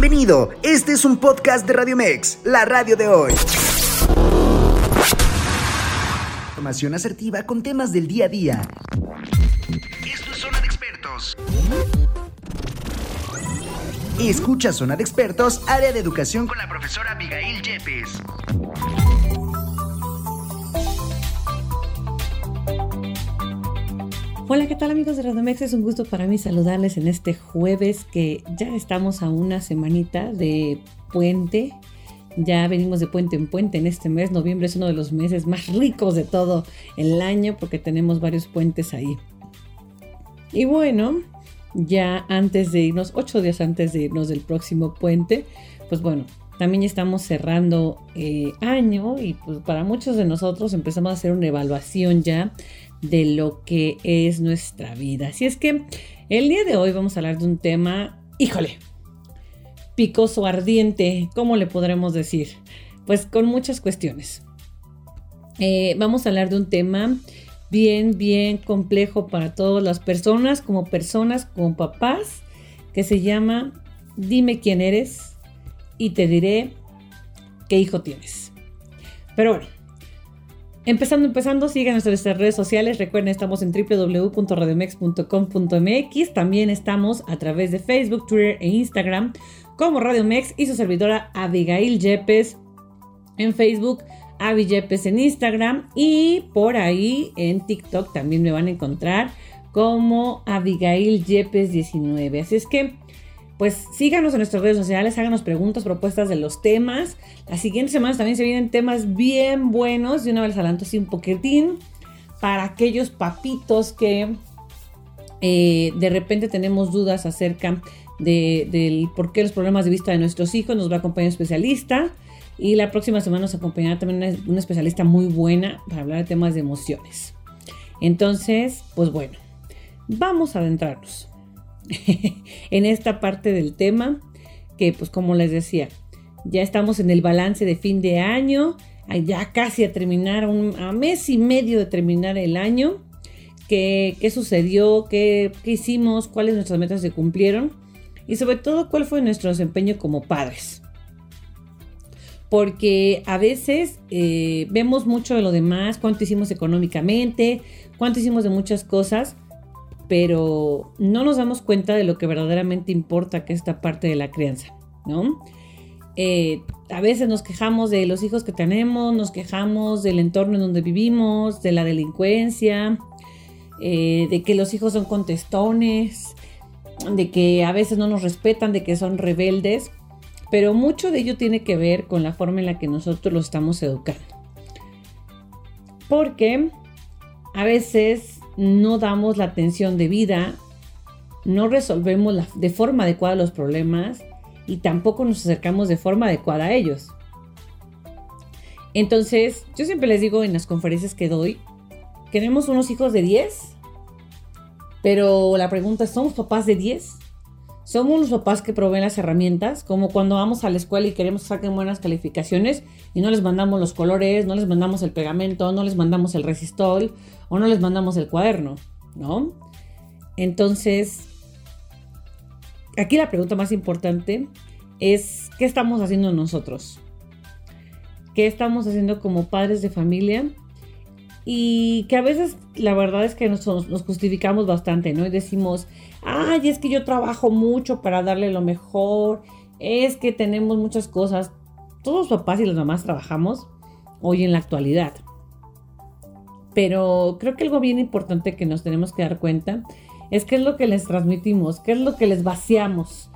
Bienvenido, este es un podcast de Radio Mex, la radio de hoy. Información asertiva con temas del día a día. Esto es Zona de Expertos. Escucha Zona de Expertos, área de educación con la profesora Abigail Yepes. Hola, ¿qué tal amigos de Radomex? Es un gusto para mí saludarles en este jueves que ya estamos a una semanita de puente. Ya venimos de puente en puente en este mes. Noviembre es uno de los meses más ricos de todo el año porque tenemos varios puentes ahí. Y bueno, ya antes de irnos, ocho días antes de irnos del próximo puente, pues bueno, también estamos cerrando eh, año y pues para muchos de nosotros empezamos a hacer una evaluación ya de lo que es nuestra vida. Así es que el día de hoy vamos a hablar de un tema, híjole, picoso, ardiente, ¿cómo le podremos decir? Pues con muchas cuestiones. Eh, vamos a hablar de un tema bien, bien complejo para todas las personas, como personas, como papás, que se llama Dime quién eres y te diré qué hijo tienes. Pero bueno, Empezando, empezando, sigan nuestras redes sociales. Recuerden, estamos en www.radiomex.com.mx. También estamos a través de Facebook, Twitter e Instagram como Radiomex y su servidora Abigail Yepes en Facebook, Avi Yepes en Instagram y por ahí en TikTok también me van a encontrar como Abigail Yepes 19. Así es que pues síganos en nuestras redes sociales, háganos preguntas, propuestas de los temas. Las siguientes semanas también se vienen temas bien buenos. Y una vez adelanto así un poquitín para aquellos papitos que eh, de repente tenemos dudas acerca de, del por qué los problemas de vista de nuestros hijos. Nos va a acompañar un especialista. Y la próxima semana nos acompañará también una especialista muy buena para hablar de temas de emociones. Entonces, pues bueno, vamos a adentrarnos. en esta parte del tema, que pues como les decía, ya estamos en el balance de fin de año, ya casi a terminar, un, a mes y medio de terminar el año. ¿Qué, qué sucedió? ¿Qué, ¿Qué, hicimos? ¿Cuáles nuestras metas se cumplieron? Y sobre todo, ¿cuál fue nuestro desempeño como padres? Porque a veces eh, vemos mucho de lo demás, cuánto hicimos económicamente, cuánto hicimos de muchas cosas, pero no nos damos cuenta de lo que verdaderamente importa, que es esta parte de la crianza, ¿no? Eh, a veces nos quejamos de los hijos que tenemos, nos quejamos del entorno en donde vivimos, de la delincuencia, eh, de que los hijos son contestones, de que a veces no nos respetan, de que son rebeldes, pero mucho de ello tiene que ver con la forma en la que nosotros los estamos educando. Porque a veces no damos la atención debida, no resolvemos de forma adecuada los problemas y tampoco nos acercamos de forma adecuada a ellos. Entonces, yo siempre les digo en las conferencias que doy, queremos unos hijos de 10, pero la pregunta es, ¿somos papás de 10? Somos los papás que proveen las herramientas, como cuando vamos a la escuela y queremos que saquen buenas calificaciones y no les mandamos los colores, no les mandamos el pegamento, no les mandamos el resistol o no les mandamos el cuaderno, ¿no? Entonces, aquí la pregunta más importante es, ¿qué estamos haciendo nosotros? ¿Qué estamos haciendo como padres de familia? Y que a veces la verdad es que nos, justificamos bastante, ¿no? Y decimos, ay, es que yo trabajo mucho para darle lo mejor, es que tenemos muchas cosas. Todos los papás y las mamás trabajamos hoy en la actualidad. Pero creo que algo bien importante que nos tenemos que dar cuenta es qué es lo que les transmitimos, qué es lo que les vaciamos.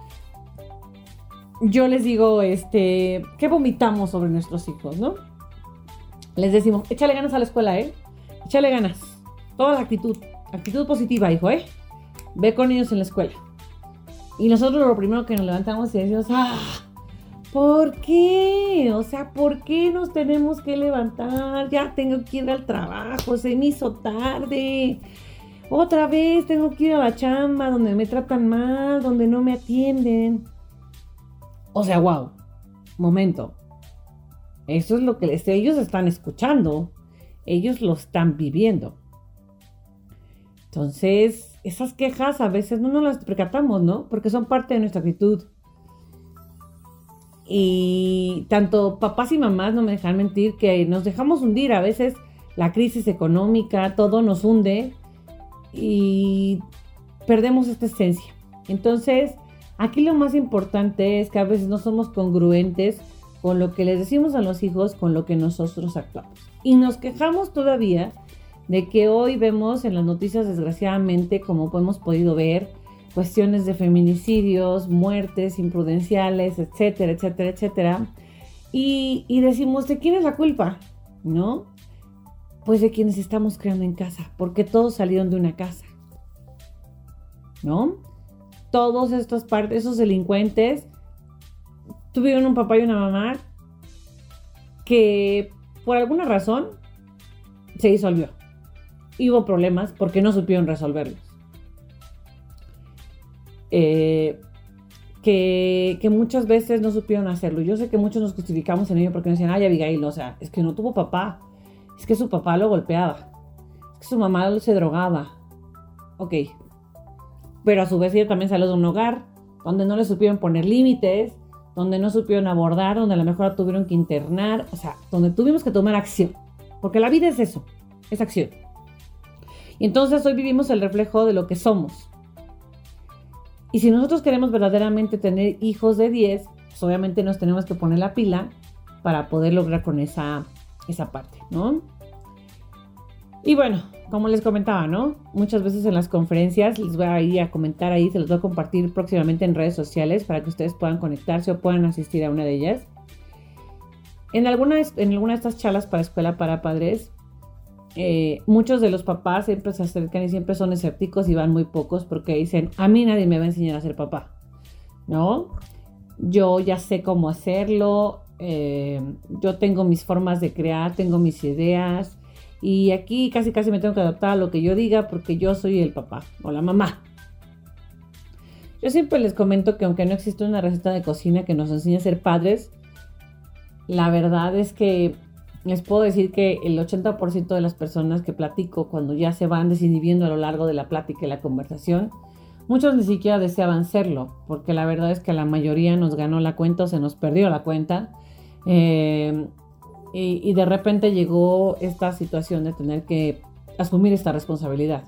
Yo les digo, este, ¿qué vomitamos sobre nuestros hijos, no? Les decimos, échale ganas a la escuela, ¿eh? Échale ganas. Toda la actitud. Actitud positiva, hijo, ¿eh? ve con ellos en la escuela. Y nosotros lo primero que nos levantamos y decimos, ah, ¿por qué? O sea, ¿por qué nos tenemos que levantar? Ya tengo que ir al trabajo, se me hizo tarde. Otra vez tengo que ir a la chamba donde me tratan mal, donde no me atienden. O sea, wow. Momento. Eso es lo que ellos están escuchando. Ellos lo están viviendo. Entonces, esas quejas a veces no nos las percatamos, ¿no? Porque son parte de nuestra actitud. Y tanto papás y mamás, no me dejan mentir, que nos dejamos hundir. A veces la crisis económica, todo nos hunde y perdemos esta esencia. Entonces, aquí lo más importante es que a veces no somos congruentes con lo que les decimos a los hijos, con lo que nosotros actuamos. Y nos quejamos todavía de que hoy vemos en las noticias, desgraciadamente, como hemos podido ver, cuestiones de feminicidios, muertes imprudenciales, etcétera, etcétera, etcétera. Y, y, decimos, ¿de quién es la culpa? ¿No? Pues de quienes estamos creando en casa, porque todos salieron de una casa. ¿No? Todos estos partes, esos delincuentes tuvieron un papá y una mamá que por alguna razón se disolvió. Hubo problemas porque no supieron resolverlos. Eh, que, muchas veces no supieron hacerlo. Yo sé que muchos nos justificamos en ello porque nos decían, ay, Abigail, o sea, es que no tuvo papá, es que su papá lo golpeaba, es que su mamá se drogaba. Ok, pero a su vez ella también salió de un hogar donde no le supieron poner límites, donde no supieron abordar, donde a lo mejor tuvieron que internar, o sea, donde tuvimos que tomar acción, porque la vida es eso, es acción. Y entonces hoy vivimos el reflejo de lo que somos. Y si nosotros queremos verdaderamente tener hijos de 10, pues obviamente nos tenemos que poner la pila para poder lograr con esa, esa parte, ¿no? Y bueno, como les comentaba, ¿no? Muchas veces en las conferencias les voy a ir a comentar ahí, se los voy a compartir próximamente en redes sociales para que ustedes puedan conectarse o puedan asistir a una de ellas. En alguna, en alguna de estas charlas para escuela para padres, eh, muchos de los papás siempre se acercan y siempre son escépticos y van muy pocos porque dicen, a mí nadie me va a enseñar a ser papá, ¿no? Yo ya sé cómo hacerlo, eh, yo tengo mis formas de crear, tengo mis ideas, y aquí casi casi me tengo que adaptar a lo que yo diga porque yo soy el papá o la mamá. Yo siempre les comento que aunque no existe una receta de cocina que nos enseñe a ser padres, la verdad es que les puedo decir que el 80% de las personas que platico cuando ya se van desinhibiendo a lo largo de la plática y la conversación, muchos ni siquiera deseaban serlo, porque la verdad es que la mayoría nos ganó la cuenta o se nos perdió la cuenta. Eh, y, de repente llegó esta situación de tener que asumir esta responsabilidad.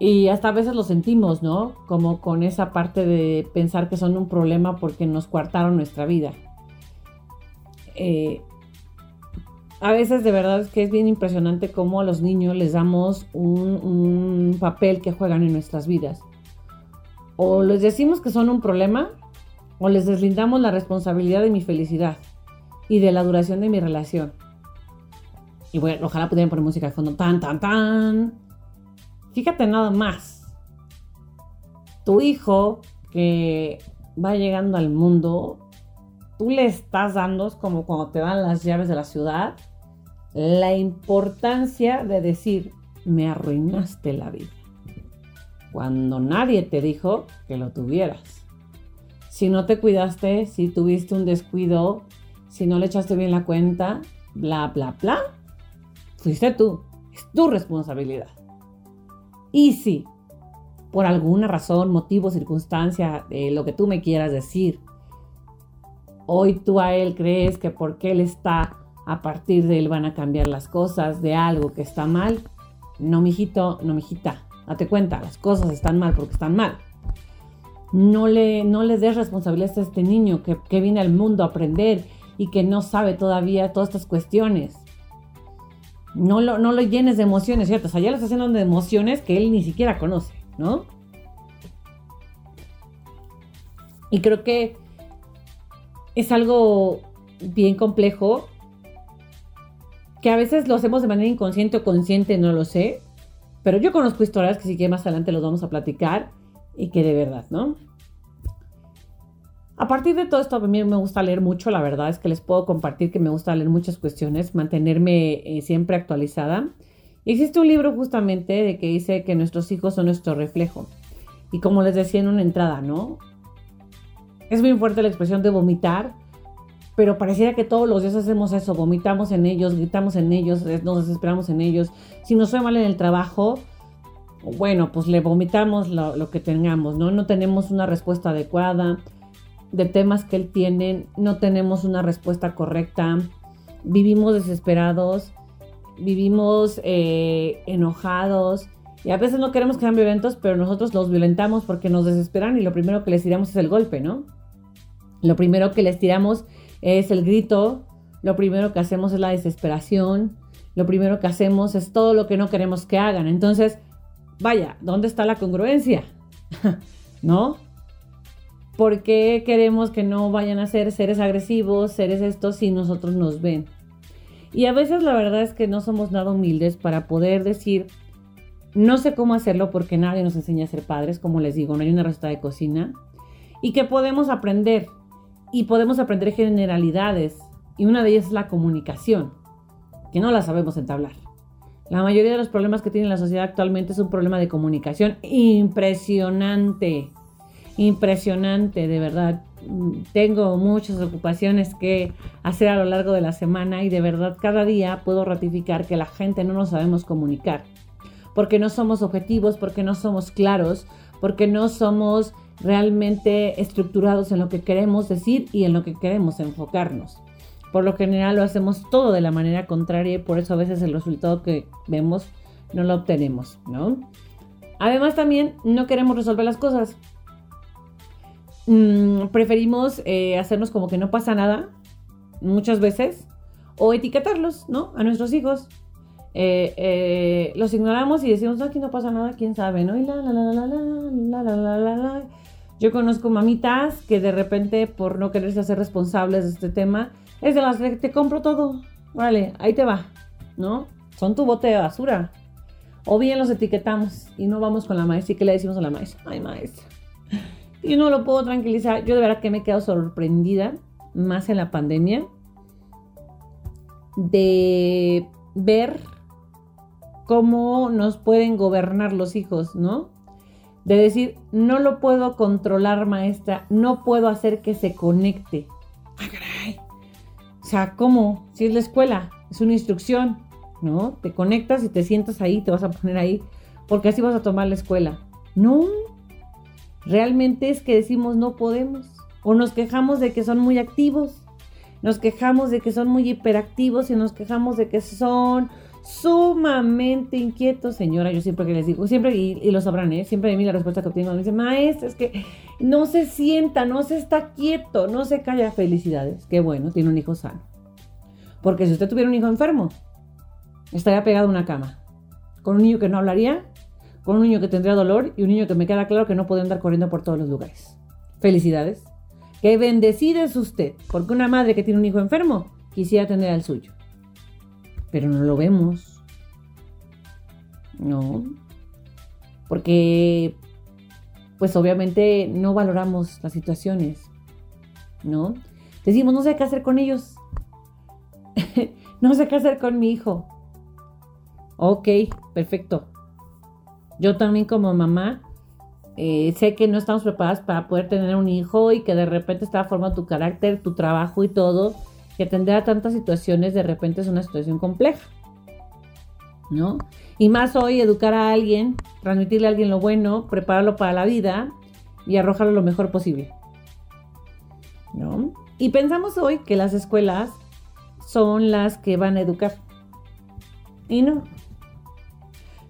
Y hasta a veces lo sentimos, ¿no? Como con esa parte de pensar que son un problema porque nos coartaron nuestra vida. Eh, a veces de verdad es que es bien impresionante cómo a los niños les damos un, un papel que juegan en nuestras vidas. O les decimos que son un problema o les deslindamos la responsabilidad de mi felicidad y de la duración de mi relación. Y bueno, ojalá pudieran poner música de fondo. Tan, tan, tan. Fíjate nada más. Tu hijo que va llegando al mundo, tú le estás dando, como cuando te dan las llaves de la ciudad, la importancia de decir, me arruinaste la vida. Cuando nadie te dijo que lo tuvieras. Si no te cuidaste, si tuviste un descuido, si no le echaste bien la cuenta, bla, bla, bla, fuiste tú. Es tu responsabilidad. Y si por alguna razón, motivo, circunstancia, eh, lo que tú me quieras decir, hoy tú a él crees que porque él está, a partir de él van a cambiar las cosas de algo que está mal, no, mijito, no, mijita, date cuenta, las cosas están mal porque están mal. No le, no le des responsabilidad a este niño que, que viene al mundo a aprender y que no sabe todavía todas estas cuestiones. No lo, no lo llenes de emociones, ¿cierto? O sea, ya lo estás haciendo de emociones que él ni siquiera conoce, ¿no? Y creo que es algo bien complejo que a veces lo hacemos de manera inconsciente o consciente, no lo sé. Pero yo conozco historias que sí que más adelante los vamos a platicar y que de verdad, ¿no? A partir de todo esto, a mí me gusta leer mucho, la verdad es que les puedo compartir que me gusta leer muchas cuestiones, mantenerme eh, siempre actualizada. Existe un libro justamente de que dice que nuestros hijos son nuestro reflejo. Y como les decía en una entrada, ¿no? Es muy fuerte la expresión de vomitar, pero pareciera que todos los días hacemos eso, vomitamos en ellos, gritamos en ellos, nos desesperamos en ellos. Si nos fue mal en el trabajo, bueno, pues le vomitamos lo que tengamos, ¿no? No tenemos una respuesta adecuada de temas que él tiene, no tenemos una respuesta correcta, vivimos desesperados, vivimos eh, enojados y a veces no queremos que sean violentos, pero nosotros los violentamos porque nos desesperan y lo primero que les tiramos es el golpe, ¿no? Lo primero que les tiramos es el grito, lo primero que hacemos es la desesperación, lo primero que hacemos es todo lo que no queremos que hagan. Entonces, vaya, ¿dónde está la congruencia? ¿No? ¿Por qué queremos que no vayan a ser seres agresivos, seres estos, si nosotros nos ven? Y a veces la verdad es que no somos nada humildes para poder decir, no sé cómo hacerlo porque nadie nos enseña a ser padres, como les digo, no hay una receta de cocina, y que podemos aprender, y podemos aprender generalidades, y una de ellas es la comunicación, que no la sabemos entablar. La mayoría de los problemas que tiene la sociedad actualmente es un problema de comunicación impresionante, impresionante, de verdad. Tengo muchas ocupaciones que hacer a lo largo de la semana y de verdad cada día puedo ratificar que la gente no nos sabemos comunicar, porque no somos objetivos, porque no somos claros, porque no somos realmente estructurados en lo que queremos decir y en lo que queremos enfocarnos. Por lo general lo hacemos todo de la manera contraria y por eso a veces el resultado que vemos no lo obtenemos, ¿no? Además también no queremos resolver las cosas. Mm, preferimos eh, hacernos como que no pasa nada muchas veces o etiquetarlos, ¿no? A nuestros hijos. Eh, eh, los ignoramos y decimos, aquí no pasa nada, quién sabe, ¿no? Y la, la, la, la, la, la, la, la, la. Yo conozco mamitas que de repente, por no quererse hacer responsables de este tema, es de las que te compro todo. Vale, ahí te va, ¿no? Son tu bote de basura. O bien los etiquetamos y no vamos con la maestra. ¿Y qué le decimos a la maestra? Ay, maestra. Y no lo puedo tranquilizar. Yo de verdad que me he quedado sorprendida, más en la pandemia, de ver cómo nos pueden gobernar los hijos, ¿no? De decir, no lo puedo controlar, maestra, no puedo hacer que se conecte. ¡Ah, caray! O sea, ¿cómo? Si es la escuela, es una instrucción, ¿no? Te conectas y te sientas ahí, te vas a poner ahí, porque así vas a tomar la escuela. No, realmente es que decimos no podemos. O nos quejamos de que son muy activos, nos quejamos de que son muy hiperactivos y nos quejamos de que son sumamente inquietos, señora. Yo siempre que les digo, siempre, y, lo sabrán, ¿eh? siempre de mí la respuesta que obtengo me dice, maestra, es que no se sienta, no se está quieto, no se calla. Felicidades, qué bueno, tiene un hijo sano. Porque si usted tuviera un hijo enfermo, estaría pegado a una cama. Con un niño que no hablaría, con un niño que tendría dolor y un niño que me queda claro que no puede andar corriendo por todos los lugares. Felicidades. Qué bendecida es usted, porque una madre que tiene un hijo enfermo quisiera tener al suyo pero no lo vemos. No. Porque, pues obviamente no valoramos las situaciones, ¿no? Decimos, no sé qué hacer con ellos. no sé qué hacer con mi hijo. Ok, perfecto. Yo también como mamá eh, sé que no estamos preparadas para poder tener un hijo y que de repente está formando tu carácter, tu trabajo y todo que atender a tantas situaciones de repente es una situación compleja. ¿No? Y más hoy educar a alguien, transmitirle a alguien lo bueno, prepararlo para la vida y arrojarlo lo mejor posible. ¿No? Y pensamos hoy que las escuelas son las que van a educar. Y no.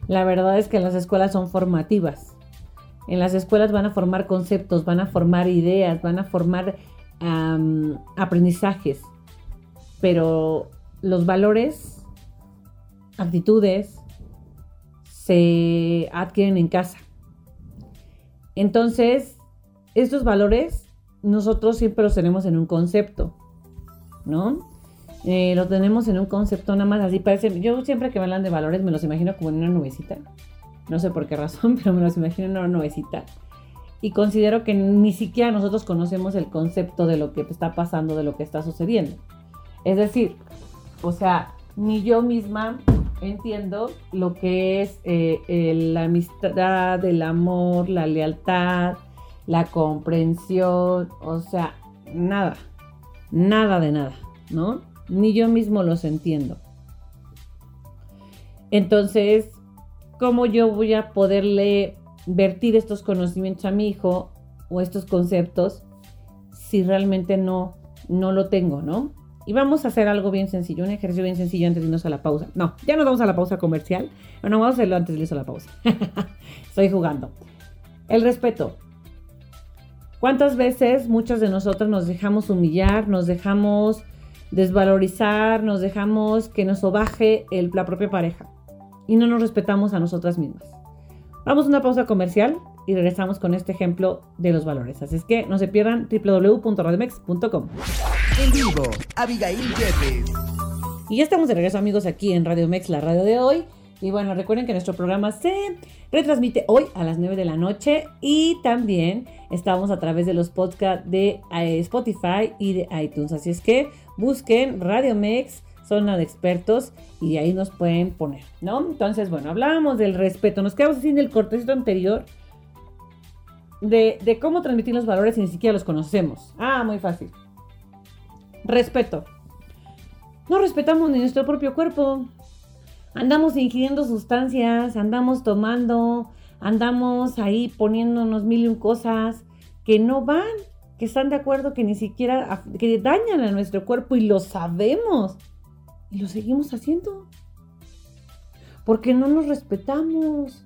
La verdad es que las escuelas son formativas. En las escuelas van a formar conceptos, van a formar ideas, van a formar aprendizajes pero los valores, actitudes, se adquieren en casa. Entonces, estos valores nosotros siempre los tenemos en un concepto, ¿no? Eh, lo tenemos en un concepto nada más así, parece, yo siempre que me hablan de valores me los imagino como en una nubecita, no sé por qué razón, pero me los imagino en una nubecita. Y considero que ni siquiera nosotros conocemos el concepto de lo que está pasando, de lo que está sucediendo. Es decir, o sea, ni yo misma entiendo lo que es eh, la amistad, el amor, la lealtad, la comprensión, o sea, nada, nada de nada, ¿no? Ni yo mismo los entiendo. Entonces, ¿cómo yo voy a poderle vertir estos conocimientos a mi hijo o estos conceptos si realmente no, no lo tengo, ¿no? Y vamos a hacer algo bien sencillo, un ejercicio bien sencillo antes de irnos a la pausa. No, ya nos vamos a la pausa comercial. No, vamos a hacerlo antes de irnos a la pausa. Estoy jugando. El respeto. ¿Cuántas veces muchos de nosotros nos dejamos humillar, nos dejamos desvalorizar, nos dejamos que nos sobaje el, la propia pareja y no nos respetamos a nosotras mismas? Vamos a una pausa comercial y regresamos con este ejemplo de los valores. Así es que no se pierdan www.radiomex.com. En vivo, Abigail Yepes. Y ya estamos de regreso amigos aquí en Radio Mex, la radio de hoy. Y bueno, recuerden que nuestro programa se retransmite hoy a las 9 de la noche y también estamos a través de los podcasts de eh, Spotify y de iTunes. Así es que busquen Radio Mex, de expertos y ahí nos pueden poner, ¿no? Entonces, bueno, hablábamos del respeto. Nos quedamos así en el cortecito anterior de, de cómo transmitir los valores y ni siquiera los conocemos. Ah, muy fácil. Respeto. No respetamos ni nuestro propio cuerpo. Andamos ingiriendo sustancias, andamos tomando, andamos ahí poniéndonos mil y un cosas que no van, que están de acuerdo que ni siquiera, que dañan a nuestro cuerpo y lo sabemos. Y lo seguimos haciendo. Porque no nos respetamos.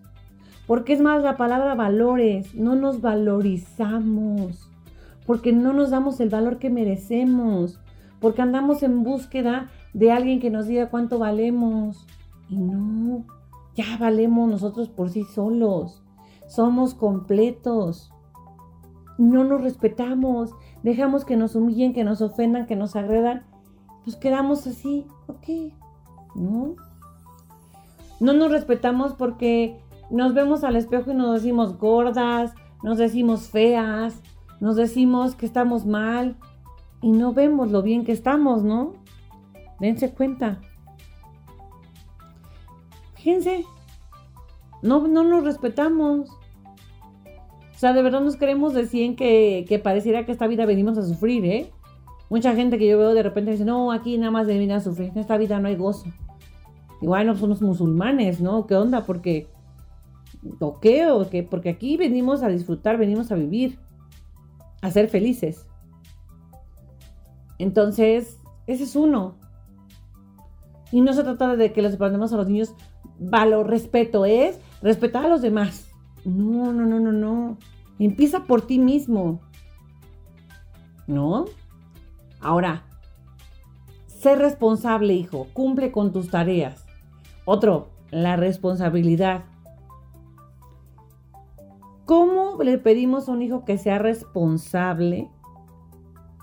Porque es más la palabra valores. No nos valorizamos. Porque no nos damos el valor que merecemos porque andamos en búsqueda de alguien que nos diga cuánto valemos. Y no, ya valemos nosotros por sí solos. Somos completos. No nos respetamos. Dejamos que nos humillen, que nos ofendan, que nos agredan. Pues quedamos así. Ok. No. No nos respetamos porque nos vemos al espejo y nos decimos gordas, nos decimos feas, nos decimos que estamos mal, y no vemos lo bien que estamos, ¿no? Dense cuenta. Fíjense, no, no nos respetamos. O sea, de verdad nos queremos decir que, que pareciera que esta vida venimos a sufrir, ¿eh? Mucha gente que yo veo de repente dice, no, aquí nada más venir a sufrir, en esta vida no hay gozo. Igual no somos musulmanes, ¿no? ¿Qué onda? Porque, ¿o qué? Porque aquí venimos a disfrutar, venimos a vivir, a ser felices. Entonces, ese es uno. Y no se trata de que les aprendemos a los niños valor, respeto, es respetar a los demás. No, no, no, no, no. Empieza por ti mismo. ¿No? Ahora, sé responsable, hijo. Cumple con tus tareas. Otro, la responsabilidad. ¿Cómo le pedimos a un hijo que sea responsable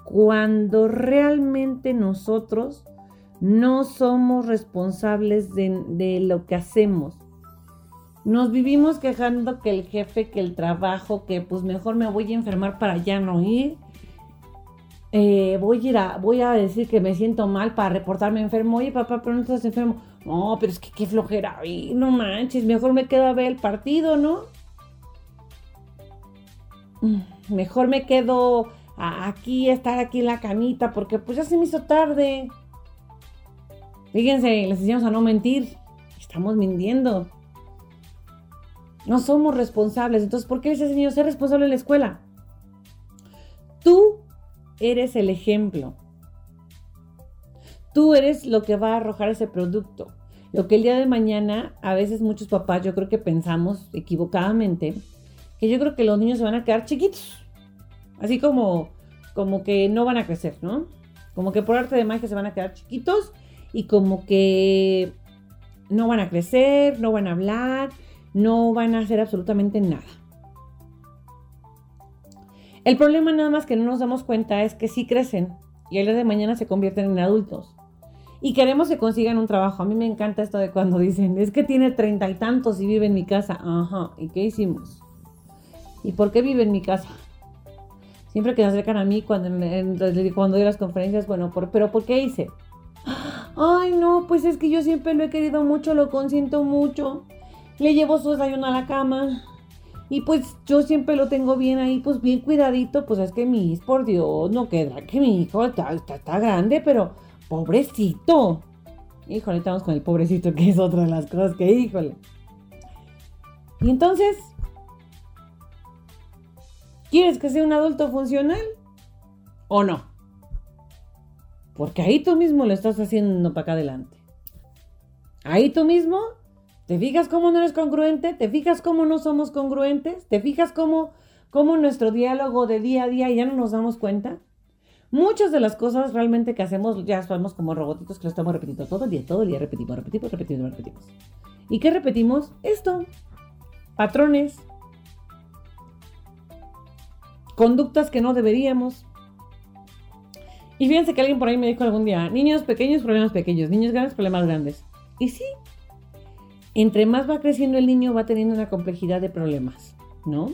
cuando realmente nosotros no somos responsables de, lo que hacemos. Nos vivimos quejando que el jefe, que el trabajo, que pues mejor me voy a enfermar para ya no ir. Eh, voy, a ir a, voy a decir que me siento mal para reportarme enfermo. Oye, papá, pero no estás enfermo. No, pero es que qué flojera. no manches, mejor me quedo a ver el partido, ¿no? Mm, mejor me quedo aquí, estar aquí en la camita, porque pues ya se me hizo tarde. Fíjense, les decíamos a no mentir. Estamos mintiendo. No somos responsables. Entonces, ¿por qué ese señor ser responsable en la escuela? Tú eres el ejemplo. Tú eres lo que va a arrojar ese producto. Lo que el día de mañana, a veces muchos papás, yo creo que pensamos equivocadamente, que yo creo que los niños se van a quedar chiquitos. Así como, como que no van a crecer, ¿no? Como que por arte de magia se van a quedar chiquitos y como que no van a crecer, no van a hablar, no van a hacer absolutamente nada. El problema nada más que no nos damos cuenta es que sí crecen y el día de mañana se convierten en adultos. Y queremos que consigan un trabajo. A mí me encanta esto de cuando dicen, es que tiene treinta y tantos y vive en mi casa. Ajá, ¿y qué hicimos? ¿Y por qué vive en mi casa? siempre que se acercan a mí cuando, cuando doy las conferencias, bueno, pero ¿por qué hice? Ay, no, pues es que yo siempre lo he querido mucho, lo consiento mucho. Le llevo su desayuno a la cama. Y pues yo siempre lo tengo bien ahí, pues bien cuidadito. Pues es que mi por Dios, no queda que mi hijo está, está, grande, pero pobrecito. Híjole, estamos con el pobrecito, que es otra de las cosas que, híjole. Y entonces, ¿Quieres que sea un adulto funcional? ¿O no? Porque ahí tú mismo lo estás haciendo para acá adelante. Ahí tú mismo, ¿te fijas cómo no eres congruente? ¿Te fijas cómo no somos congruentes? ¿Te fijas cómo, cómo nuestro diálogo de día a día ya no nos damos cuenta? Muchas de las cosas realmente que hacemos ya somos como robotitos que lo estamos repitiendo todo el día, todo el día repetimos, repetimos, repetimos, repetimos. ¿Y qué repetimos? Esto. Patrones. Conductas que no deberíamos. Y fíjense que alguien por ahí me dijo algún día, niños pequeños, problemas pequeños, niños grandes, problemas grandes. Y sí, entre más va creciendo el niño va teniendo una complejidad de problemas, ¿no?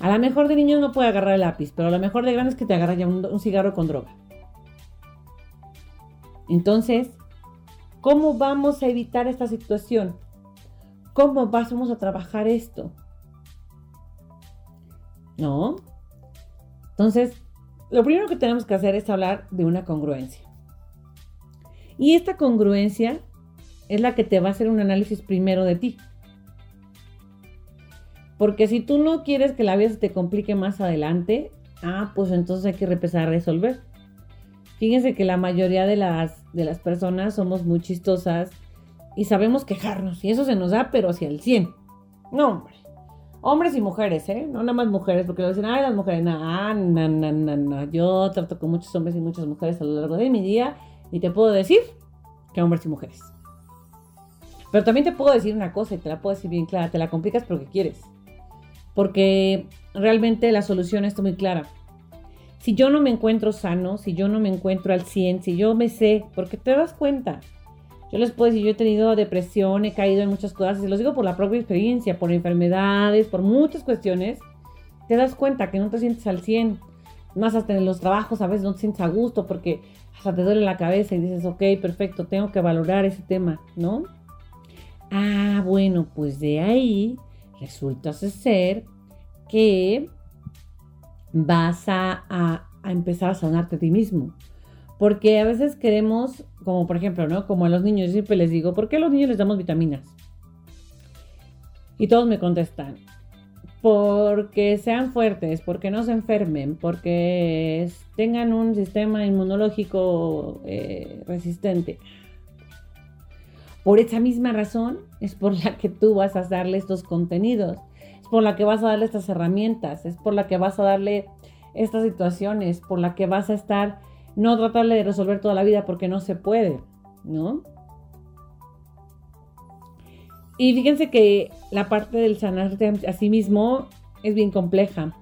A lo mejor de niño no puede agarrar el lápiz, pero a lo mejor de grande es que te agarra ya un, cigarro con droga. Entonces, ¿cómo vamos a evitar esta situación? ¿Cómo vamos a trabajar esto? ¿No? Entonces, lo primero que tenemos que hacer es hablar de una congruencia. Y esta congruencia es la que te va a hacer un análisis primero de ti. Porque si tú no quieres que la vida se te complique más adelante, ah, pues entonces hay que empezar a resolver. Fíjense que la mayoría de las, de las personas somos muy chistosas y sabemos quejarnos. Y eso se nos da, pero hacia el 100. No, hombre. Hombres y mujeres, ¿eh? No nada más mujeres, porque lo dicen, ay, las mujeres. No, no, no, no, no. Yo trato con muchos hombres y muchas mujeres a lo largo de mi día y te puedo decir que hombres y mujeres. Pero también te puedo decir una cosa y te la puedo decir bien clara, te la complicas porque quieres. Porque realmente la solución está muy clara. Si yo no me encuentro sano, si yo no me encuentro al 100, si yo me sé, porque te das cuenta. Yo les puedo decir, yo he tenido depresión, he caído en muchas cosas, y los digo por la propia experiencia, por enfermedades, por muchas cuestiones. Te das cuenta que no te sientes al 100. Más hasta en los trabajos a veces no te sientes a gusto porque hasta te duele la cabeza y dices, ok, perfecto, tengo que valorar ese tema, ¿no? Ah, bueno, pues de ahí resulta ser que vas a, empezar a sanarte a ti mismo. Porque a veces queremos, como por ejemplo, ¿no? Como a los niños, siempre les digo, ¿por qué a los niños les damos vitaminas? Y todos me contestan, porque sean fuertes, porque no se enfermen, porque tengan un sistema inmunológico eh, resistente. Por esa misma razón es por la que tú vas a darle estos contenidos, es por la que vas a darle estas herramientas, es por la que vas a darle estas situaciones, por la que vas a estar, no tratarle de resolver toda la vida porque no se puede, ¿no? Y fíjense que la parte del sanarte a sí mismo es bien compleja.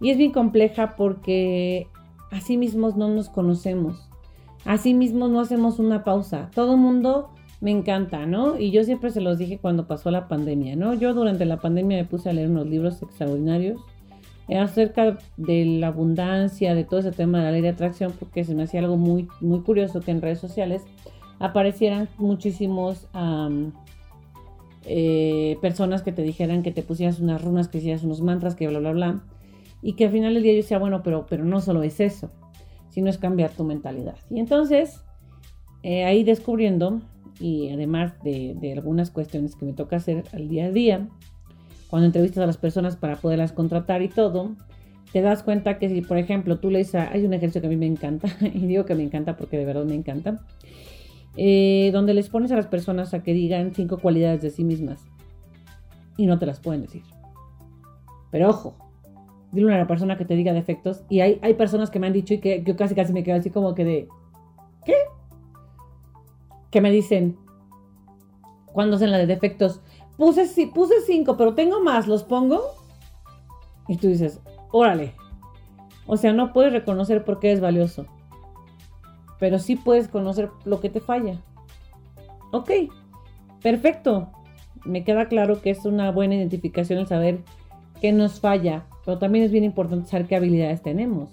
Y es bien compleja porque a sí mismos no nos conocemos. A sí mismos no hacemos una pausa. Todo mundo me encanta, ¿no? Y yo siempre se los dije cuando pasó la pandemia, ¿no? Yo durante la pandemia me puse a leer unos libros extraordinarios acerca de la abundancia, de todo ese tema de la ley de atracción, porque se me hacía algo muy, muy curioso que en redes sociales aparecieran muchísimos eh, personas que te dijeran que te pusieras unas runas, que hicieras unos mantras, que bla, bla, bla. Y que al final del día yo decía, bueno, pero, pero no solo es eso, sino es cambiar tu mentalidad. Y entonces, eh, ahí descubriendo y además de, algunas cuestiones que me toca hacer al día a día, cuando entrevistas a las personas para poderlas contratar y todo, te das cuenta que si, por ejemplo, tú le dices, hay un ejercicio que a mí me encanta, y digo que me encanta porque de verdad me encanta, eh, donde les pones a las personas a que digan cinco cualidades de sí mismas y no te las pueden decir. Pero ojo, dile a la persona que te diga defectos y hay, hay personas que me han dicho y que yo casi casi me quedo así como que de, ¿qué? Que me dicen, cuando hacen la de defectos, puse, puse cinco, pero tengo más, ¿los pongo? Y tú dices, órale. O sea, no puedes reconocer por qué es valioso, pero sí puedes conocer lo que te falla. Ok, perfecto. Me queda claro que es una buena identificación el saber qué nos falla, pero también es bien importante saber qué habilidades tenemos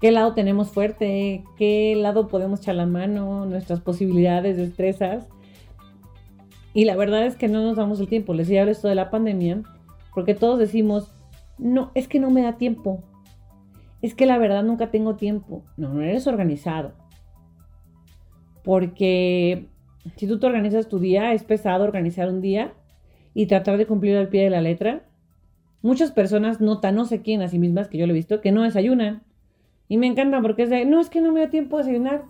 qué lado tenemos fuerte, qué lado podemos echar la mano, nuestras posibilidades, destrezas. Y la verdad es que no nos damos el tiempo. Les decía esto de la pandemia, porque todos decimos, no, es que no me da tiempo. Es que la verdad nunca tengo tiempo. No, no eres organizado. Porque si tú te organizas tu día, es pesado organizar un día y tratar de cumplir al pie de la letra. Muchas personas notan, no sé quién a sí mismas, que yo lo he visto, que no desayunan Y me encanta porque es de, no, es que no me da tiempo de desayunar.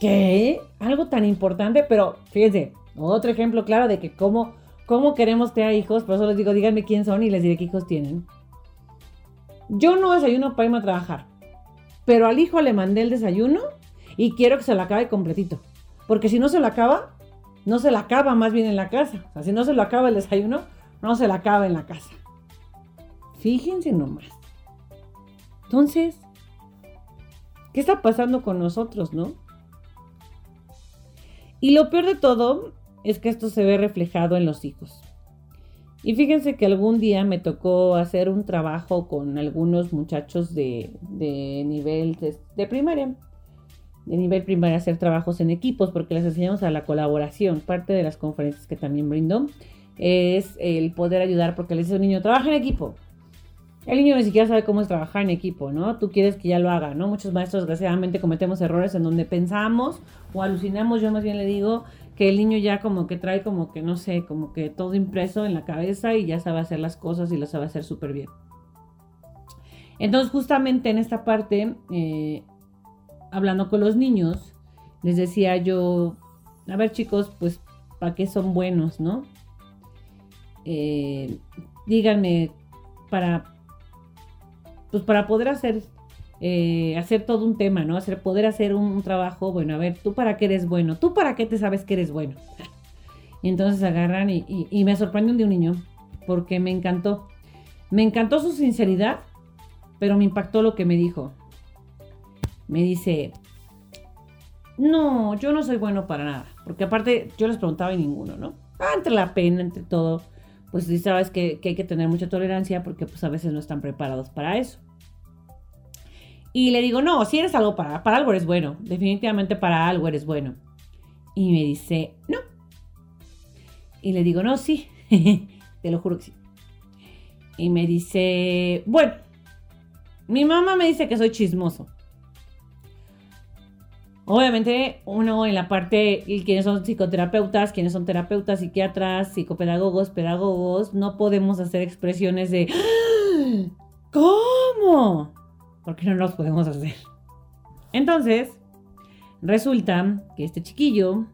¿Qué? Algo tan importante, pero fíjense, otro ejemplo claro de que cómo, cómo queremos tener hijos, por eso les digo, díganme quién son y les diré qué hijos tienen. Yo no desayuno para irme a trabajar, pero al hijo le mandé el desayuno y quiero que se lo acabe completito. Porque si no se lo acaba, no se lo acaba más bien en la casa. O sea, si no se lo acaba el desayuno, no se lo acaba en la casa. Fíjense nomás. Entonces, ¿qué está pasando con nosotros, no? Y lo peor de todo es que esto se ve reflejado en los hijos. Y fíjense que algún día me tocó hacer un trabajo con algunos muchachos de, nivel de, primaria. De nivel primaria, hacer trabajos en equipos, porque les enseñamos a la colaboración. Parte de las conferencias que también brindo es el poder ayudar, porque le dice un niño, trabaja en equipo. El niño ni siquiera sabe cómo es trabajar en equipo, ¿no? Tú quieres que ya lo haga, ¿no? Muchos maestros, desgraciadamente, cometemos errores en donde pensamos o alucinamos. Yo más bien le digo, que el niño ya como que trae como que, no sé, como que todo impreso en la cabeza y ya sabe hacer las cosas y lo sabe hacer súper bien. Entonces justamente en esta parte, eh, hablando con los niños, les decía yo, a ver chicos, pues, ¿para qué son buenos, no? Eh, díganme, para, pues para poder hacer eh, hacer todo un tema, ¿no? Hacer, poder hacer un, trabajo, bueno, a ver, ¿tú para qué eres bueno? ¿Tú para qué te sabes que eres bueno? Y entonces agarran y, me sorprende de un niño, porque me encantó. Me encantó su sinceridad, pero me impactó lo que me dijo. Me dice, no, yo no soy bueno para nada, porque aparte yo les preguntaba y ninguno, ¿no? Ah, entre la pena, entre todo, pues sí sabes que, que hay que tener mucha tolerancia porque pues a veces no están preparados para eso. Y le digo, no, si eres algo para, para algo eres bueno. Definitivamente para algo eres bueno. Y me dice, no. Y le digo, no, sí. Te lo juro que sí. Y me dice, bueno, mi mamá me dice que soy chismoso. Obviamente, uno en la parte, quienes son psicoterapeutas, quienes son terapeutas, psiquiatras, psicopedagogos, pedagogos, no podemos hacer expresiones de. ¿Cómo? porque no los podemos hacer. Entonces, resulta que este chiquillo,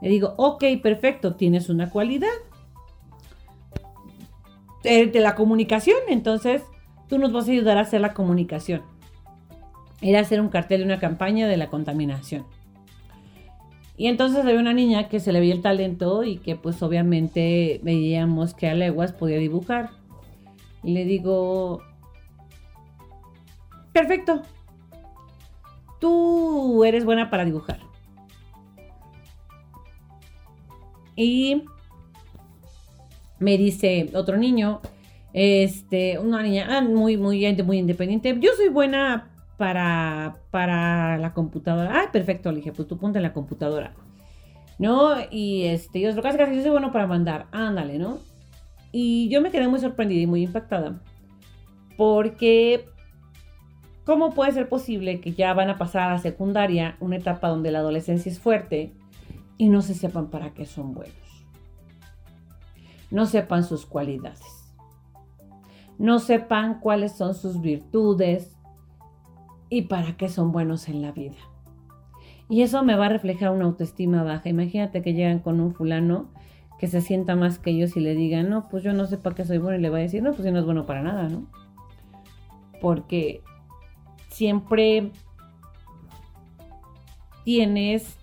le digo, ok, perfecto, tienes una cualidad de, la comunicación, entonces tú nos vas a ayudar a hacer la comunicación. Era hacer un cartel de una campaña de la contaminación. Y entonces había una niña que se le veía el talento y que pues obviamente veíamos que a leguas podía dibujar. Y le digo, Perfecto. Tú eres buena para dibujar. Y me dice otro niño, este, una niña ah, muy, muy, muy independiente. Yo soy buena para, para la computadora. Ah, perfecto, le dije, pues tú ponte en la computadora. ¿No? Y este, yo casi casi soy bueno para mandar. Ándale, ¿no? Y yo me quedé muy sorprendida y muy impactada. Porque ¿Cómo puede ser posible que ya van a pasar a la secundaria, una etapa donde la adolescencia es fuerte, y no se sepan para qué son buenos? No sepan sus cualidades. No sepan cuáles son sus virtudes y para qué son buenos en la vida. Y eso me va a reflejar una autoestima baja. Imagínate que llegan con un fulano que se sienta más que ellos y le digan, no, pues yo no sé para qué soy bueno y le va a decir, no, pues yo no es bueno para nada, ¿no? Porque siempre tienes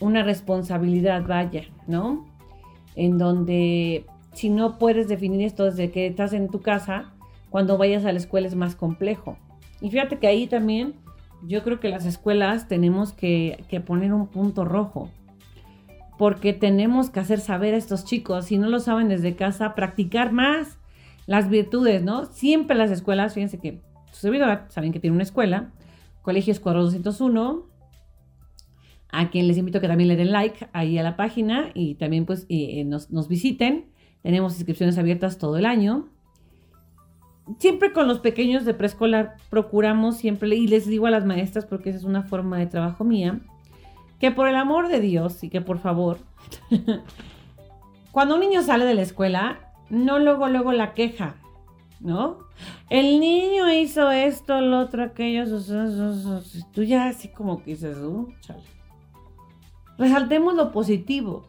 una responsabilidad, vaya, ¿no? En donde si no puedes definir esto desde que estás en tu casa, cuando vayas a la escuela es más complejo. Y fíjate que ahí también yo creo que las escuelas tenemos que, poner un punto rojo porque tenemos que hacer saber a estos chicos, si no lo saben desde casa, practicar más las virtudes, ¿no? Siempre las escuelas, fíjense que su servidora, saben que tiene una escuela, Colegio Escuadrón 201, a quien les invito a que también le den like ahí a la página y también pues eh, nos, visiten. Tenemos inscripciones abiertas todo el año. Siempre con los pequeños de preescolar procuramos siempre, y les digo a las maestras porque esa es una forma de trabajo mía, que por el amor de Dios y que por favor, cuando un niño sale de la escuela, no luego, luego la queja ¿no? El niño hizo esto, el otro, aquello, tú ya así como que dices, uh, chale. Resaltemos lo positivo.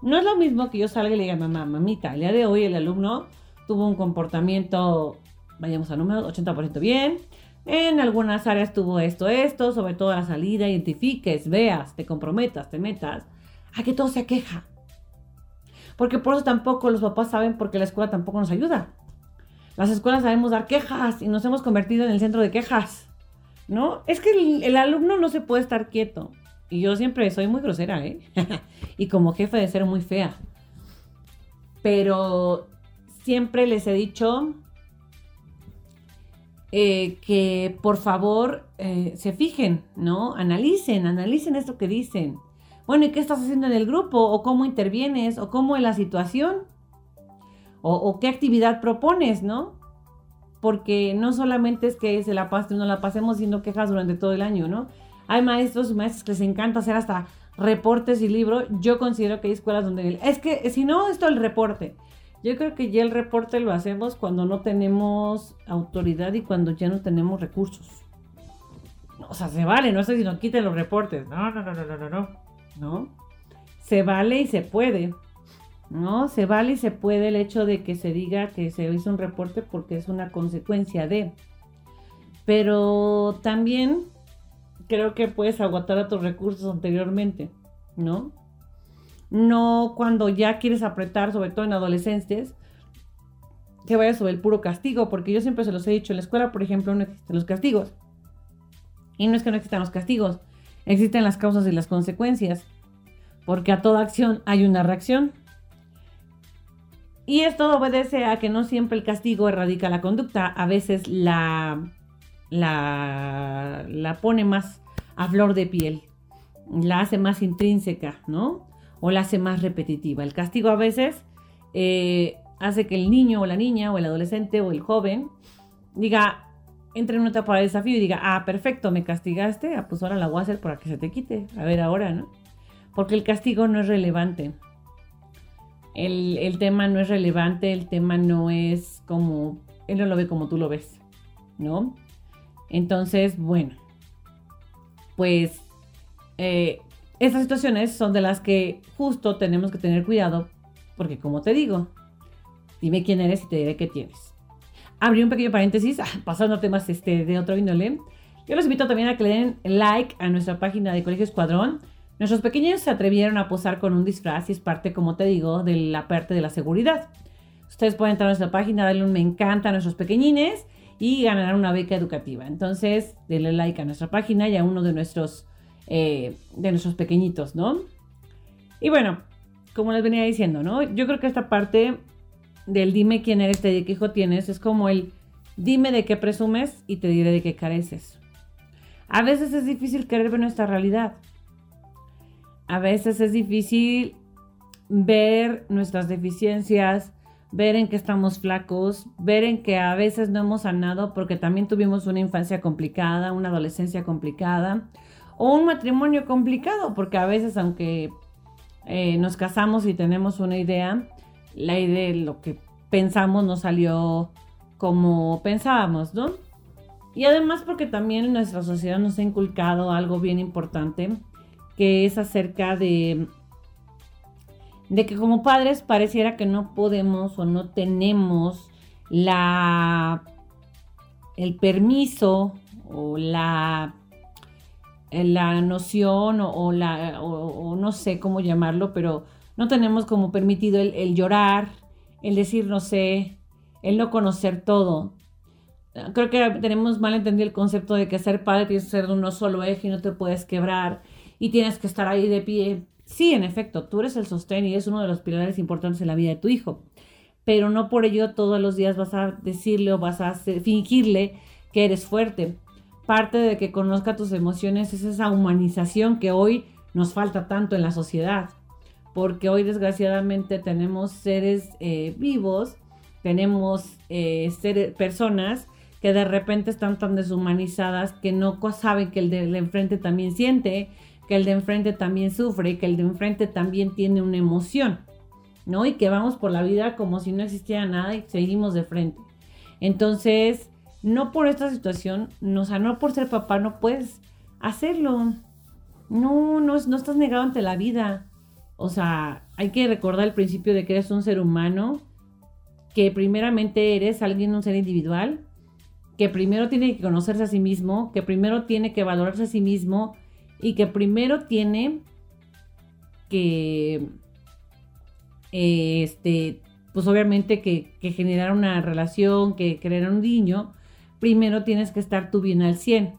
No es lo mismo que yo salga y le diga, mamá, mamita, el día de hoy el alumno tuvo un comportamiento, vayamos a números, 80% bien. En algunas áreas tuvo esto, esto, sobre todo la salida, identifiques, veas, te comprometas, te metas, a que todo se queja. Porque por eso tampoco los papás saben porque la escuela tampoco nos ayuda. Las escuelas sabemos dar quejas y nos hemos convertido en el centro de quejas. ¿No? Es que el, alumno no se puede estar quieto. Y yo siempre soy muy grosera, ¿eh? y como jefe de ser muy fea. Pero siempre les he dicho eh, que por favor eh, se fijen, ¿no? Analicen, analicen esto que dicen. Bueno, ¿y qué estás haciendo en el grupo? ¿O cómo intervienes? ¿O cómo es la situación? ¿O, qué actividad propones, no? Porque no solamente es que se la pase, no la pasemos siendo quejas durante todo el año, ¿no? Hay maestros y maestras que les encanta hacer hasta reportes y libros. Yo considero que hay escuelas donde... Es que si no, esto el reporte. Yo creo que ya el reporte lo hacemos cuando no tenemos autoridad y cuando ya no tenemos recursos. O sea, se vale, no estoy diciendo quiten los reportes. No, no, no, no, no, no. ¿no? Se vale y se puede, ¿no? Se vale y se puede el hecho de que se diga que se hizo un reporte porque es una consecuencia de. Pero también creo que puedes agotar a tus recursos anteriormente, ¿no? No cuando ya quieres apretar, sobre todo en adolescentes, que vaya sobre el puro castigo, porque yo siempre se los he dicho, en la escuela, por ejemplo, no existen los castigos. Y no es que no existan los castigos, Existen las causas y las consecuencias, porque a toda acción hay una reacción. Y esto obedece a que no siempre el castigo erradica la conducta, a veces la, la, la pone más a flor de piel, la hace más intrínseca, ¿no? O la hace más repetitiva. El castigo a veces eh, hace que el niño o la niña o el adolescente o el joven diga, entre en una etapa de desafío y diga, ah, perfecto, me castigaste, ah, pues ahora la voy a hacer para que se te quite. A ver ahora, ¿no? Porque el castigo no es relevante. El, el, tema no es relevante, el tema no es como, él no lo ve como tú lo ves, ¿no? Entonces, bueno, pues eh, estas situaciones son de las que justo tenemos que tener cuidado, porque como te digo, dime quién eres y te diré qué tienes abrí un pequeño paréntesis, ah, pasando a temas este, de otro índole. Yo los invito también a que le den like a nuestra página de Colegio Escuadrón. Nuestros pequeños se atrevieron a posar con un disfraz y es parte, como te digo, de la parte de la seguridad. Ustedes pueden entrar a nuestra página, darle un me encanta a nuestros pequeñines y ganar una beca educativa. Entonces, denle like a nuestra página y a uno de nuestros, eh, de nuestros pequeñitos, ¿no? Y bueno, como les venía diciendo, ¿no? Yo creo que esta parte del dime quién eres, de qué hijo tienes, es como el dime de qué presumes y te diré de qué careces. A veces es difícil querer ver nuestra realidad. A veces es difícil ver nuestras deficiencias, ver en qué estamos flacos, ver en que a veces no hemos sanado porque también tuvimos una infancia complicada, una adolescencia complicada o un matrimonio complicado, porque a veces aunque eh, nos casamos y tenemos una idea, la idea, de lo que pensamos no salió como pensábamos, ¿no? Y además porque también nuestra sociedad nos ha inculcado algo bien importante, que es acerca de, de que como padres pareciera que no podemos o no tenemos la, el permiso o la, la noción o, la, o no sé cómo llamarlo, pero no tenemos como permitido el, llorar, el decir no sé, el no conocer todo. Creo que tenemos mal entendido el concepto de que ser padre tienes que ser de uno solo eje y no te puedes quebrar y tienes que estar ahí de pie. Sí, en efecto, tú eres el sostén y es uno de los pilares importantes en la vida de tu hijo. Pero no por ello todos los días vas a decirle o vas a fingirle que eres fuerte. Parte de que conozca tus emociones es esa humanización que hoy nos falta tanto en la sociedad porque hoy desgraciadamente tenemos seres eh, vivos, tenemos eh, personas que de repente están tan deshumanizadas que no saben que el de enfrente también siente, que el de enfrente también sufre, que el de enfrente también tiene una emoción, ¿no? Y que vamos por la vida como si no existiera nada y seguimos de frente. Entonces, no por esta situación, o sea, no por ser papá, no puedes hacerlo. No, no, no estás negado ante la vida. O sea, hay que recordar el principio de que eres un ser humano, que primeramente eres alguien, un ser individual, que primero tiene que conocerse a sí mismo, que primero tiene que valorarse a sí mismo y que primero tiene que, este, pues obviamente que generar una relación, que crear un niño, primero tienes que estar tú bien al 100.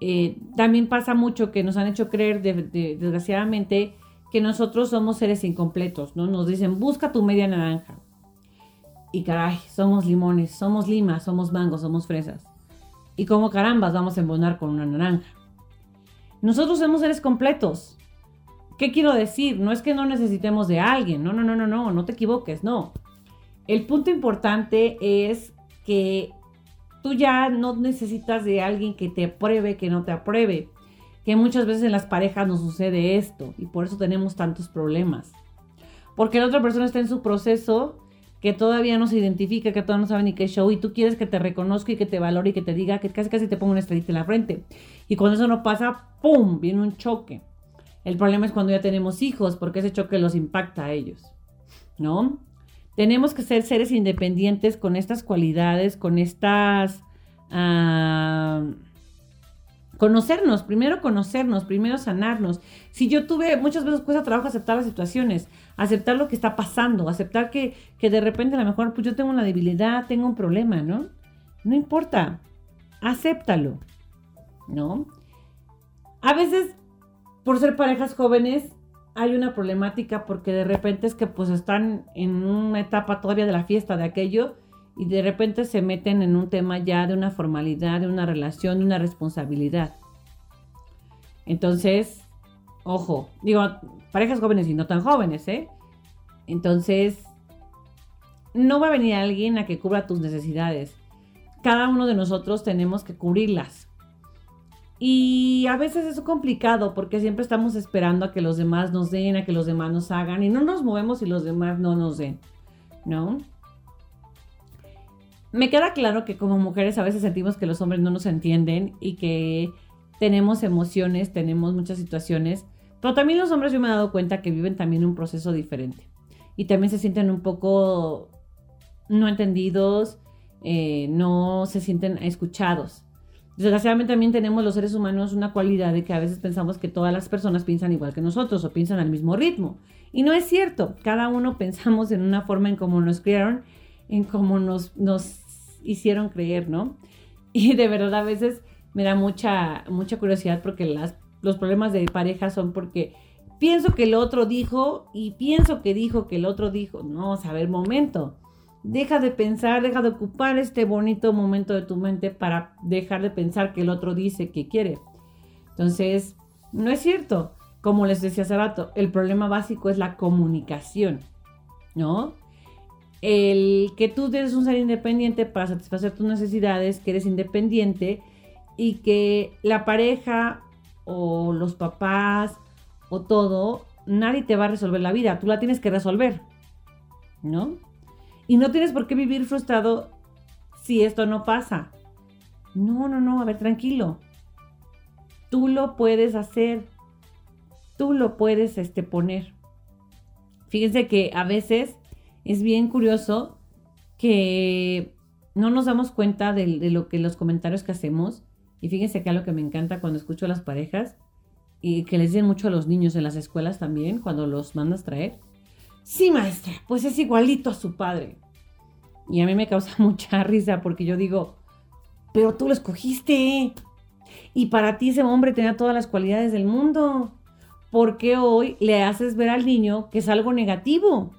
Eh, también pasa mucho que nos han hecho creer, desgraciadamente, que nosotros somos seres incompletos, ¿no? Nos dicen, busca tu media naranja. Y caray, somos limones, somos limas, somos mangos, somos fresas. Y como carambas vamos a embonar con una naranja. Nosotros somos seres completos. ¿Qué quiero decir? No es que no necesitemos de alguien, no, no, no, no, no, no te equivoques, no. El punto importante es que tú ya no necesitas de alguien que te apruebe, que no te apruebe. Que muchas veces en las parejas nos sucede esto y por eso tenemos tantos problemas. Porque la otra persona está en su proceso que todavía no se identifica, que todavía no sabe ni qué show y tú quieres que te reconozca y que te valore y que te diga que casi casi te ponga una estrellita en la frente. Y cuando eso no pasa, ¡pum! Viene un choque. El problema es cuando ya tenemos hijos porque ese choque los impacta a ellos. ¿No? Tenemos que ser seres independientes con estas cualidades, con estas... Ah, conocernos, primero conocernos, primero sanarnos. Si yo tuve, muchas veces cuesta trabajo aceptar las situaciones, aceptar lo que está pasando, aceptar que, que de repente a lo mejor pues yo tengo una debilidad, tengo un problema, ¿no? No importa, acéptalo, ¿no? A veces, por ser parejas jóvenes, hay una problemática porque de repente es que pues están en una etapa todavía de la fiesta de aquello y de repente se meten en un tema ya de una formalidad, de una relación, de una responsabilidad. Entonces, ojo, digo, parejas jóvenes y no tan jóvenes, ¿eh? Entonces, no va a venir alguien a que cubra tus necesidades. Cada uno de nosotros tenemos que cubrirlas. Y a veces es complicado porque siempre estamos esperando a que los demás nos den, a que los demás nos hagan y no nos movemos y los demás no nos den, ¿no? Me queda claro que como mujeres a veces sentimos que los hombres no nos entienden y que tenemos emociones, tenemos muchas situaciones, pero también los hombres yo me he dado cuenta que viven también un proceso diferente y también se sienten un poco no entendidos, eh, no se sienten escuchados. Desgraciadamente también tenemos los seres humanos una cualidad de que a veces pensamos que todas las personas piensan igual que nosotros o piensan al mismo ritmo. Y no es cierto. Cada uno pensamos en una forma en cómo nos criaron, en cómo nos, nos hicieron creer, ¿no? Y de verdad a veces me da mucha, mucha curiosidad porque las, los problemas de pareja son porque pienso que el otro dijo y pienso que dijo que el otro dijo. No, saber momento. Deja de pensar, deja de ocupar este bonito momento de tu mente para dejar de pensar que el otro dice que quiere. Entonces, no es cierto. Como les decía hace rato, el problema básico es la comunicación, ¿no? El que tú eres un ser independiente para satisfacer tus necesidades, que eres independiente y que la pareja o los papás o todo, nadie te va a resolver la vida, tú la tienes que resolver, ¿no? Y no tienes por qué vivir frustrado si esto no pasa. No, no, no, a ver, tranquilo. Tú lo puedes hacer. Tú lo puedes este, poner. Fíjense que a veces es bien curioso que no nos damos cuenta de, lo que los comentarios que hacemos. Y fíjense acá lo que me encanta cuando escucho a las parejas y que les dicen mucho a los niños en las escuelas también, cuando los mandas traer. Sí, maestra, pues es igualito a su padre. Y a mí me causa mucha risa porque yo digo, pero tú lo escogiste. Y para ti ese hombre tenía todas las cualidades del mundo. ¿Por qué hoy le haces ver al niño que es algo negativo?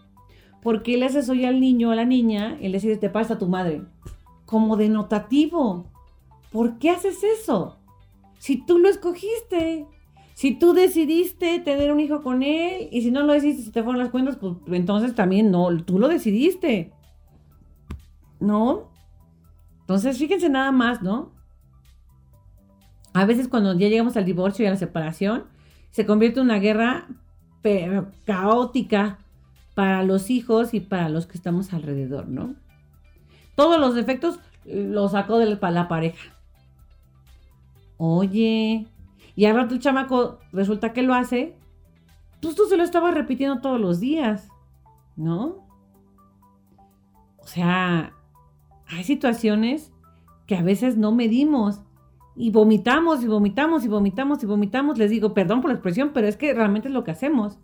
¿Por qué le haces hoy al niño o a la niña el decir te pasa a tu madre? Como denotativo. ¿Por qué haces eso? Si tú lo escogiste. Si tú decidiste tener un hijo con él y si no lo decidiste, si te fueron las cuentas, pues entonces también no, tú lo decidiste. ¿No? Entonces, fíjense nada más, ¿no? A veces cuando ya llegamos al divorcio y a la separación, se convierte en una guerra caótica para los hijos y para los que estamos alrededor, ¿no? todos los defectos los sacó de la pareja. Oye, y al rato el chamaco resulta que lo hace, pues tú se lo estabas repitiendo todos los días, ¿no? O sea, hay situaciones que a veces no medimos y vomitamos y vomitamos y vomitamos y vomitamos. Les digo, perdón por la expresión, pero es que realmente es lo que hacemos.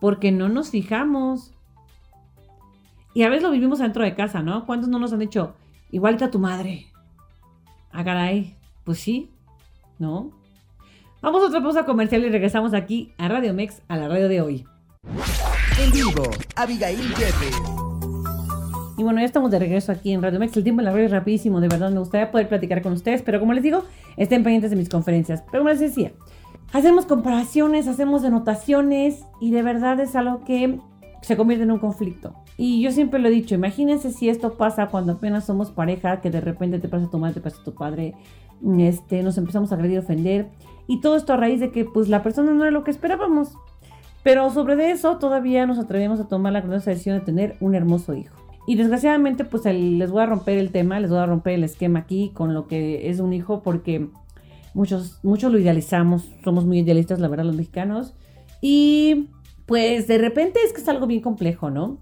Porque no nos fijamos. Y a veces lo vivimos dentro de casa, ¿no? ¿Cuántos no nos han dicho, igualita a tu madre? Ah, caray. Pues sí, ¿no? Vamos a otra pausa comercial y regresamos aquí a Radio Mex, a la radio de hoy. En vivo, Abigail Jefe. Y bueno, ya estamos de regreso aquí en Radio Mex. El tiempo en la radio es rapidísimo, de verdad me gustaría poder platicar con ustedes, pero como les digo, estén pendientes de mis conferencias. Pero como les decía, hacemos comparaciones, hacemos denotaciones y de verdad es algo que se convierte en un conflicto. Y yo siempre lo he dicho, imagínense si esto pasa cuando apenas somos pareja, que de repente te pasa tu madre, te pasa tu padre, este, nos empezamos a agredir, ofender. Y todo esto a raíz de que pues la persona no era lo que esperábamos. Pero sobre eso todavía nos atrevemos a tomar la grandiosa decisión de tener un hermoso hijo. Y desgraciadamente pues les voy a romper el tema, les voy a romper el esquema aquí con lo que es un hijo porque muchos, muchos lo idealizamos, somos muy idealistas la verdad los mexicanos. Y pues de repente es que es algo bien complejo, ¿no?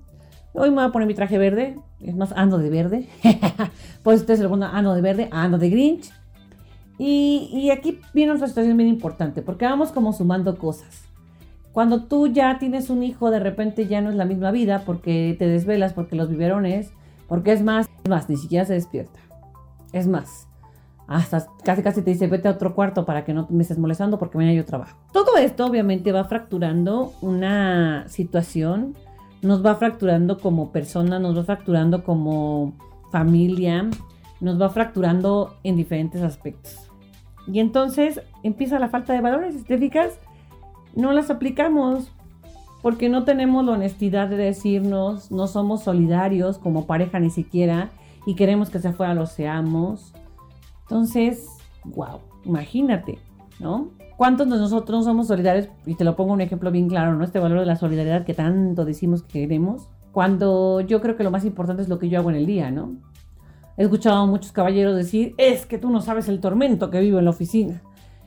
Hoy me voy a poner mi traje verde, es más, ando de verde. pues ustedes se lo ando de verde, ando de Grinch. Y, aquí viene otra situación bien importante, porque vamos como sumando cosas. Cuando tú ya tienes un hijo, de repente ya no es la misma vida, porque te desvelas, porque los biberones, porque es más, es más, ni siquiera se despierta. Es más, hasta casi casi te dice, vete a otro cuarto para que no me estés molestando porque mañana yo trabajo. Todo esto obviamente va fracturando una situación, nos va fracturando como persona, nos va fracturando como familia, nos va fracturando en diferentes aspectos. Y entonces empieza la falta de valores estéticas. No las aplicamos porque no tenemos la honestidad de decirnos, no somos solidarios como pareja ni siquiera y queremos que se afuera lo seamos. Entonces, wow, imagínate, ¿no? ¿Cuántos de nosotros somos solidarios? Y te lo pongo un ejemplo bien claro, ¿no? Este valor de la solidaridad que tanto decimos que queremos. Cuando yo creo que lo más importante es lo que yo hago en el día, ¿no? He escuchado a muchos caballeros decir, es que tú no sabes el tormento que vivo en la oficina.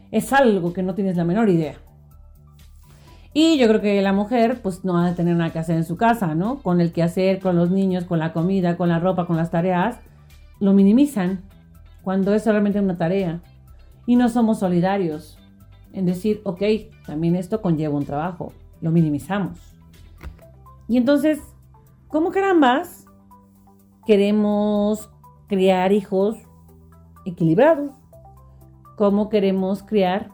Es algo que no tienes la menor idea. Y yo creo que la mujer, pues no ha de tener nada que hacer en su casa, ¿no? Con el quehacer, con los niños, con la comida, con la ropa, con las tareas, lo minimizan cuando es solamente una tarea. Y no somos solidarios en decir, ok, también esto conlleva un trabajo. Lo minimizamos. Y entonces, ¿cómo carambas queremos criar hijos equilibrados, cómo queremos criar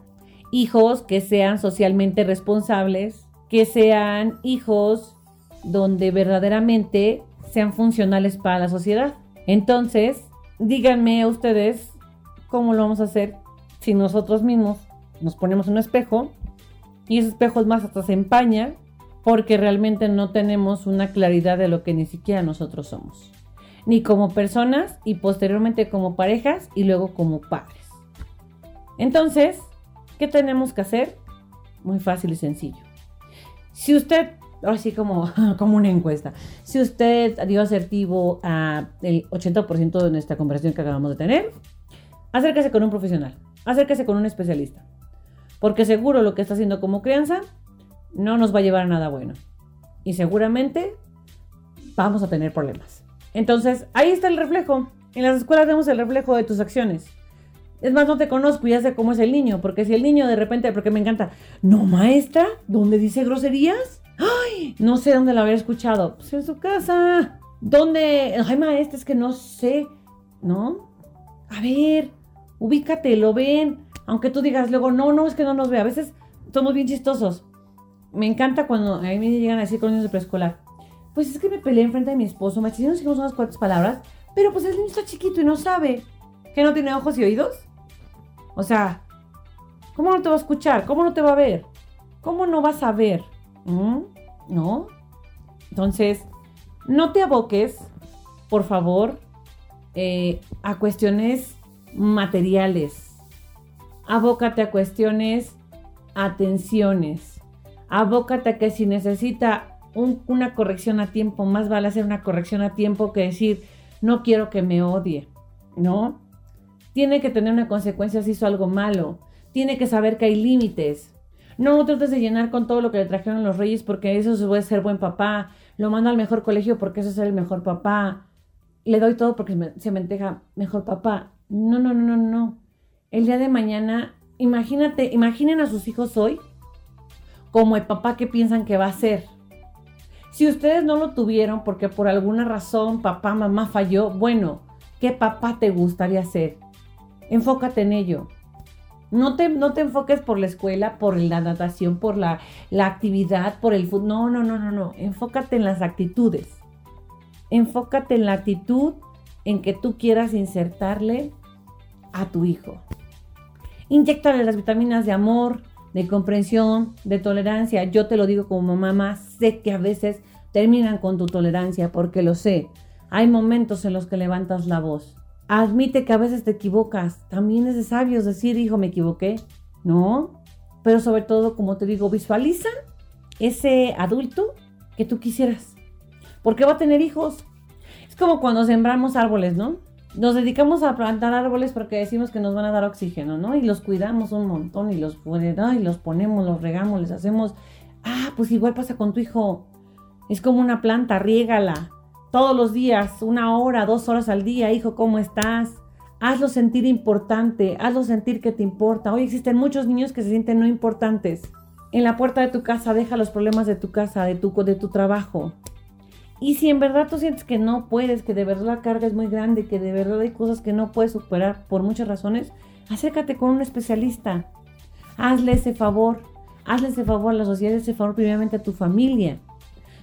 hijos que sean socialmente responsables, que sean hijos donde verdaderamente sean funcionales para la sociedad. Entonces, díganme a ustedes cómo lo vamos a hacer si nosotros mismos nos ponemos un espejo y ese espejo es más hasta se empaña porque realmente no tenemos una claridad de lo que ni siquiera nosotros somos ni como personas y posteriormente como parejas y luego como padres. Entonces, ¿qué tenemos que hacer? Muy fácil y sencillo. Si usted, así como, como una encuesta, si usted dio asertivo a el 80% de nuestra conversación que acabamos de tener, acérquese con un profesional, acérquese con un especialista, porque seguro lo que está haciendo como crianza no nos va a llevar a nada bueno y seguramente vamos a tener problemas. Entonces, ahí está el reflejo. En las escuelas vemos el reflejo de tus acciones. Es más, no te conozco y ya sé cómo es el niño, porque si el niño de repente, porque me encanta, no maestra, ¿dónde dice groserías? Ay, no sé dónde la haber escuchado. Pues en su casa. ¿Dónde? Ay, maestra, es que no sé. ¿No? A ver, ubícate, lo ven. Aunque tú digas luego, no, no, es que no nos ve. A veces somos bien chistosos. Me encanta cuando a mí me llegan a decir con niños de preescolar pues es que me peleé enfrente de mi esposo, me nos dijimos unas cuantas palabras, pero pues el niño está chiquito y no sabe que no tiene ojos y oídos. O sea, ¿cómo no te va a escuchar? ¿Cómo no te va a ver? ¿Cómo no vas a ver? ¿Mm? ¿No? Entonces, no te aboques, por favor, eh, a cuestiones materiales. Abócate a cuestiones, atenciones. Abócate a que si necesita una corrección a tiempo, más vale hacer una corrección a tiempo que decir, no quiero que me odie, ¿no? Tiene que tener una consecuencia si hizo algo malo. Tiene que saber que hay límites. No trates de llenar con todo lo que le trajeron los reyes porque eso puede ser buen papá. Lo mando al mejor colegio porque eso es el mejor papá. Le doy todo porque se me enteja mejor papá. No, no, no, no, no. El día de mañana, imagínate, imaginen a sus hijos hoy como el papá que piensan que va a ser. Si ustedes no lo tuvieron porque por alguna razón papá, mamá falló, bueno, ¿qué papá te gustaría ser? Enfócate en ello. No te, no te enfoques por la escuela, por la natación, por la, la actividad, por el fútbol. No, no, no, no, no. Enfócate en las actitudes. Enfócate en la actitud en que tú quieras insertarle a tu hijo. Inyectale las vitaminas de amor, de comprensión, de tolerancia. Yo te lo digo como mamá, sé que a veces terminan con tu tolerancia porque lo sé. Hay momentos en los que levantas la voz. Admite que a veces te equivocas. También es de sabios decir, hijo, me equivoqué. No, pero sobre todo, como te digo, visualiza ese adulto que tú quisieras. Porque va a tener hijos. Es como cuando sembramos árboles, ¿no? Nos dedicamos a plantar árboles porque decimos que nos van a dar oxígeno, ¿no? Y los cuidamos un montón y los, y los ponemos, los regamos, les hacemos... Ah, pues igual pasa con tu hijo. Es como una planta, riégala todos los días, una hora, dos horas al día, hijo, ¿cómo estás? Hazlo sentir importante, hazlo sentir que te importa. Hoy existen muchos niños que se sienten no importantes. En la puerta de tu casa deja los problemas de tu casa, de tu, de tu trabajo. Y si en verdad tú sientes que no puedes, que de verdad la carga es muy grande, que de verdad hay cosas que no puedes superar por muchas razones, acércate con un especialista. Hazle ese favor. Hazle ese favor a la sociedad, ese favor primeramente a tu familia.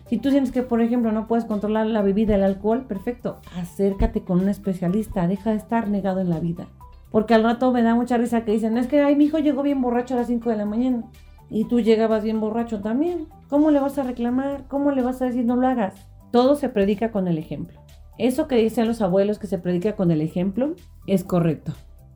Si tú sientes que, por ejemplo, no puedes controlar la bebida, el alcohol, perfecto, acércate con un especialista, deja de estar negado en la vida. Porque al rato me da mucha risa que dicen, es que, ay, mi hijo llegó bien borracho a las 5 de la mañana. Y tú llegabas bien borracho también. ¿Cómo le vas a reclamar? ¿Cómo le vas a decir no lo hagas? Todo se predica con el ejemplo. Eso que dicen los abuelos que se predica con el ejemplo es correcto.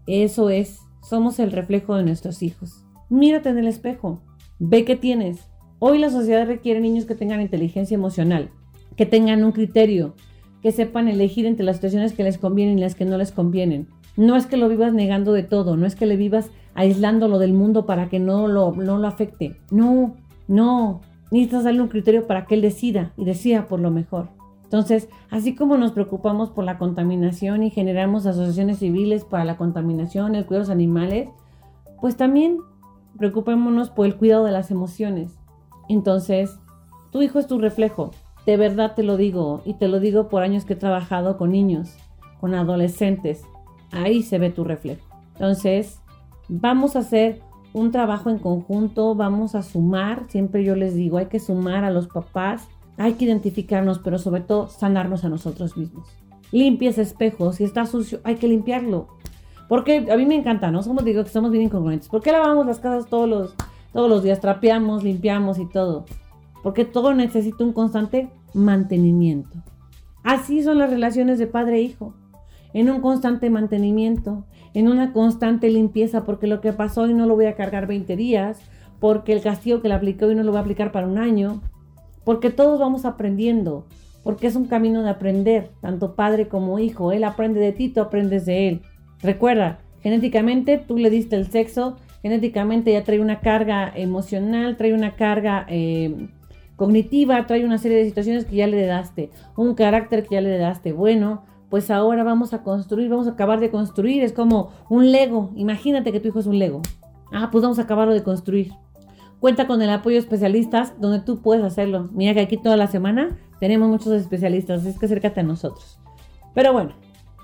Eso es, somos el reflejo de nuestros hijos. Mírate en el espejo, ve qué tienes, Hoy la sociedad requiere niños que tengan inteligencia emocional, que tengan un criterio, que sepan elegir entre las situaciones que les convienen y las que no les convienen. No es que lo vivas negando de todo, no es que le vivas aislándolo del mundo para que no lo, no lo afecte. No, no. Necesitas darle un criterio para que él decida y decida por lo mejor. Entonces, así como nos preocupamos por la contaminación y generamos asociaciones civiles para la contaminación, el cuidado de los animales, pues también preocupémonos por el cuidado de las emociones. Entonces, tu hijo es tu reflejo. De verdad te lo digo, y te lo digo por años que he trabajado con niños, con adolescentes. Ahí se ve tu reflejo. Entonces, vamos a hacer un trabajo en conjunto, vamos a sumar, siempre yo les digo, hay que sumar a los papás, hay que identificarnos, pero sobre todo sanarnos a nosotros mismos. Limpia ese espejo, si está sucio, hay que limpiarlo. Porque a mí me encanta, ¿no? Somos, digo que somos bien incongruentes. ¿Por qué lavamos las casas todos los, todos los días trapeamos, limpiamos y todo. Porque todo necesita un constante mantenimiento. Así son las relaciones de padre e hijo. En un constante mantenimiento, en una constante limpieza, porque lo que pasó hoy no lo voy a cargar 20 días, porque el castigo que le aplicó hoy no lo voy a aplicar para un año, porque todos vamos aprendiendo, porque es un camino de aprender, tanto padre como hijo. Él aprende de ti, tú aprendes de él. Recuerda, genéticamente tú le diste el sexo genéticamente ya trae una carga emocional, trae una carga eh, cognitiva, trae una serie de situaciones que ya le daste, un carácter que ya le daste. Bueno, pues ahora vamos a construir, vamos a acabar de construir. Es como un Lego. Imagínate que tu hijo es un Lego. Ah, pues vamos a acabarlo de construir. Cuenta con el apoyo de especialistas donde tú puedes hacerlo. Mira que aquí toda la semana tenemos muchos especialistas, así es que acércate a nosotros. Pero bueno,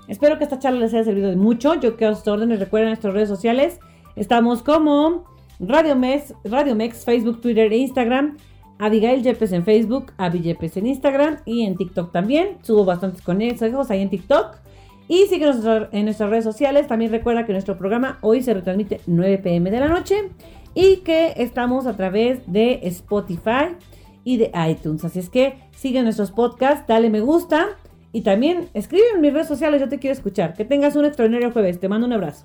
espero que esta charla les haya servido de mucho. Yo quedo a sus órdenes. Recuerden nuestras redes sociales Estamos como Radio Mex, Radio Mex, Facebook, Twitter e Instagram. Abigail Yepes en Facebook, Abby Yepes en Instagram y en TikTok también. Subo bastantes consejos ahí en TikTok. Y síguenos en nuestras redes sociales. También recuerda que nuestro programa hoy se retransmite 9 pm de la noche y que estamos a través de Spotify y de iTunes. Así es que sigue nuestros podcasts, dale me gusta y también escribe en mis redes sociales. Yo te quiero escuchar. Que tengas un extraordinario jueves. Te mando un abrazo.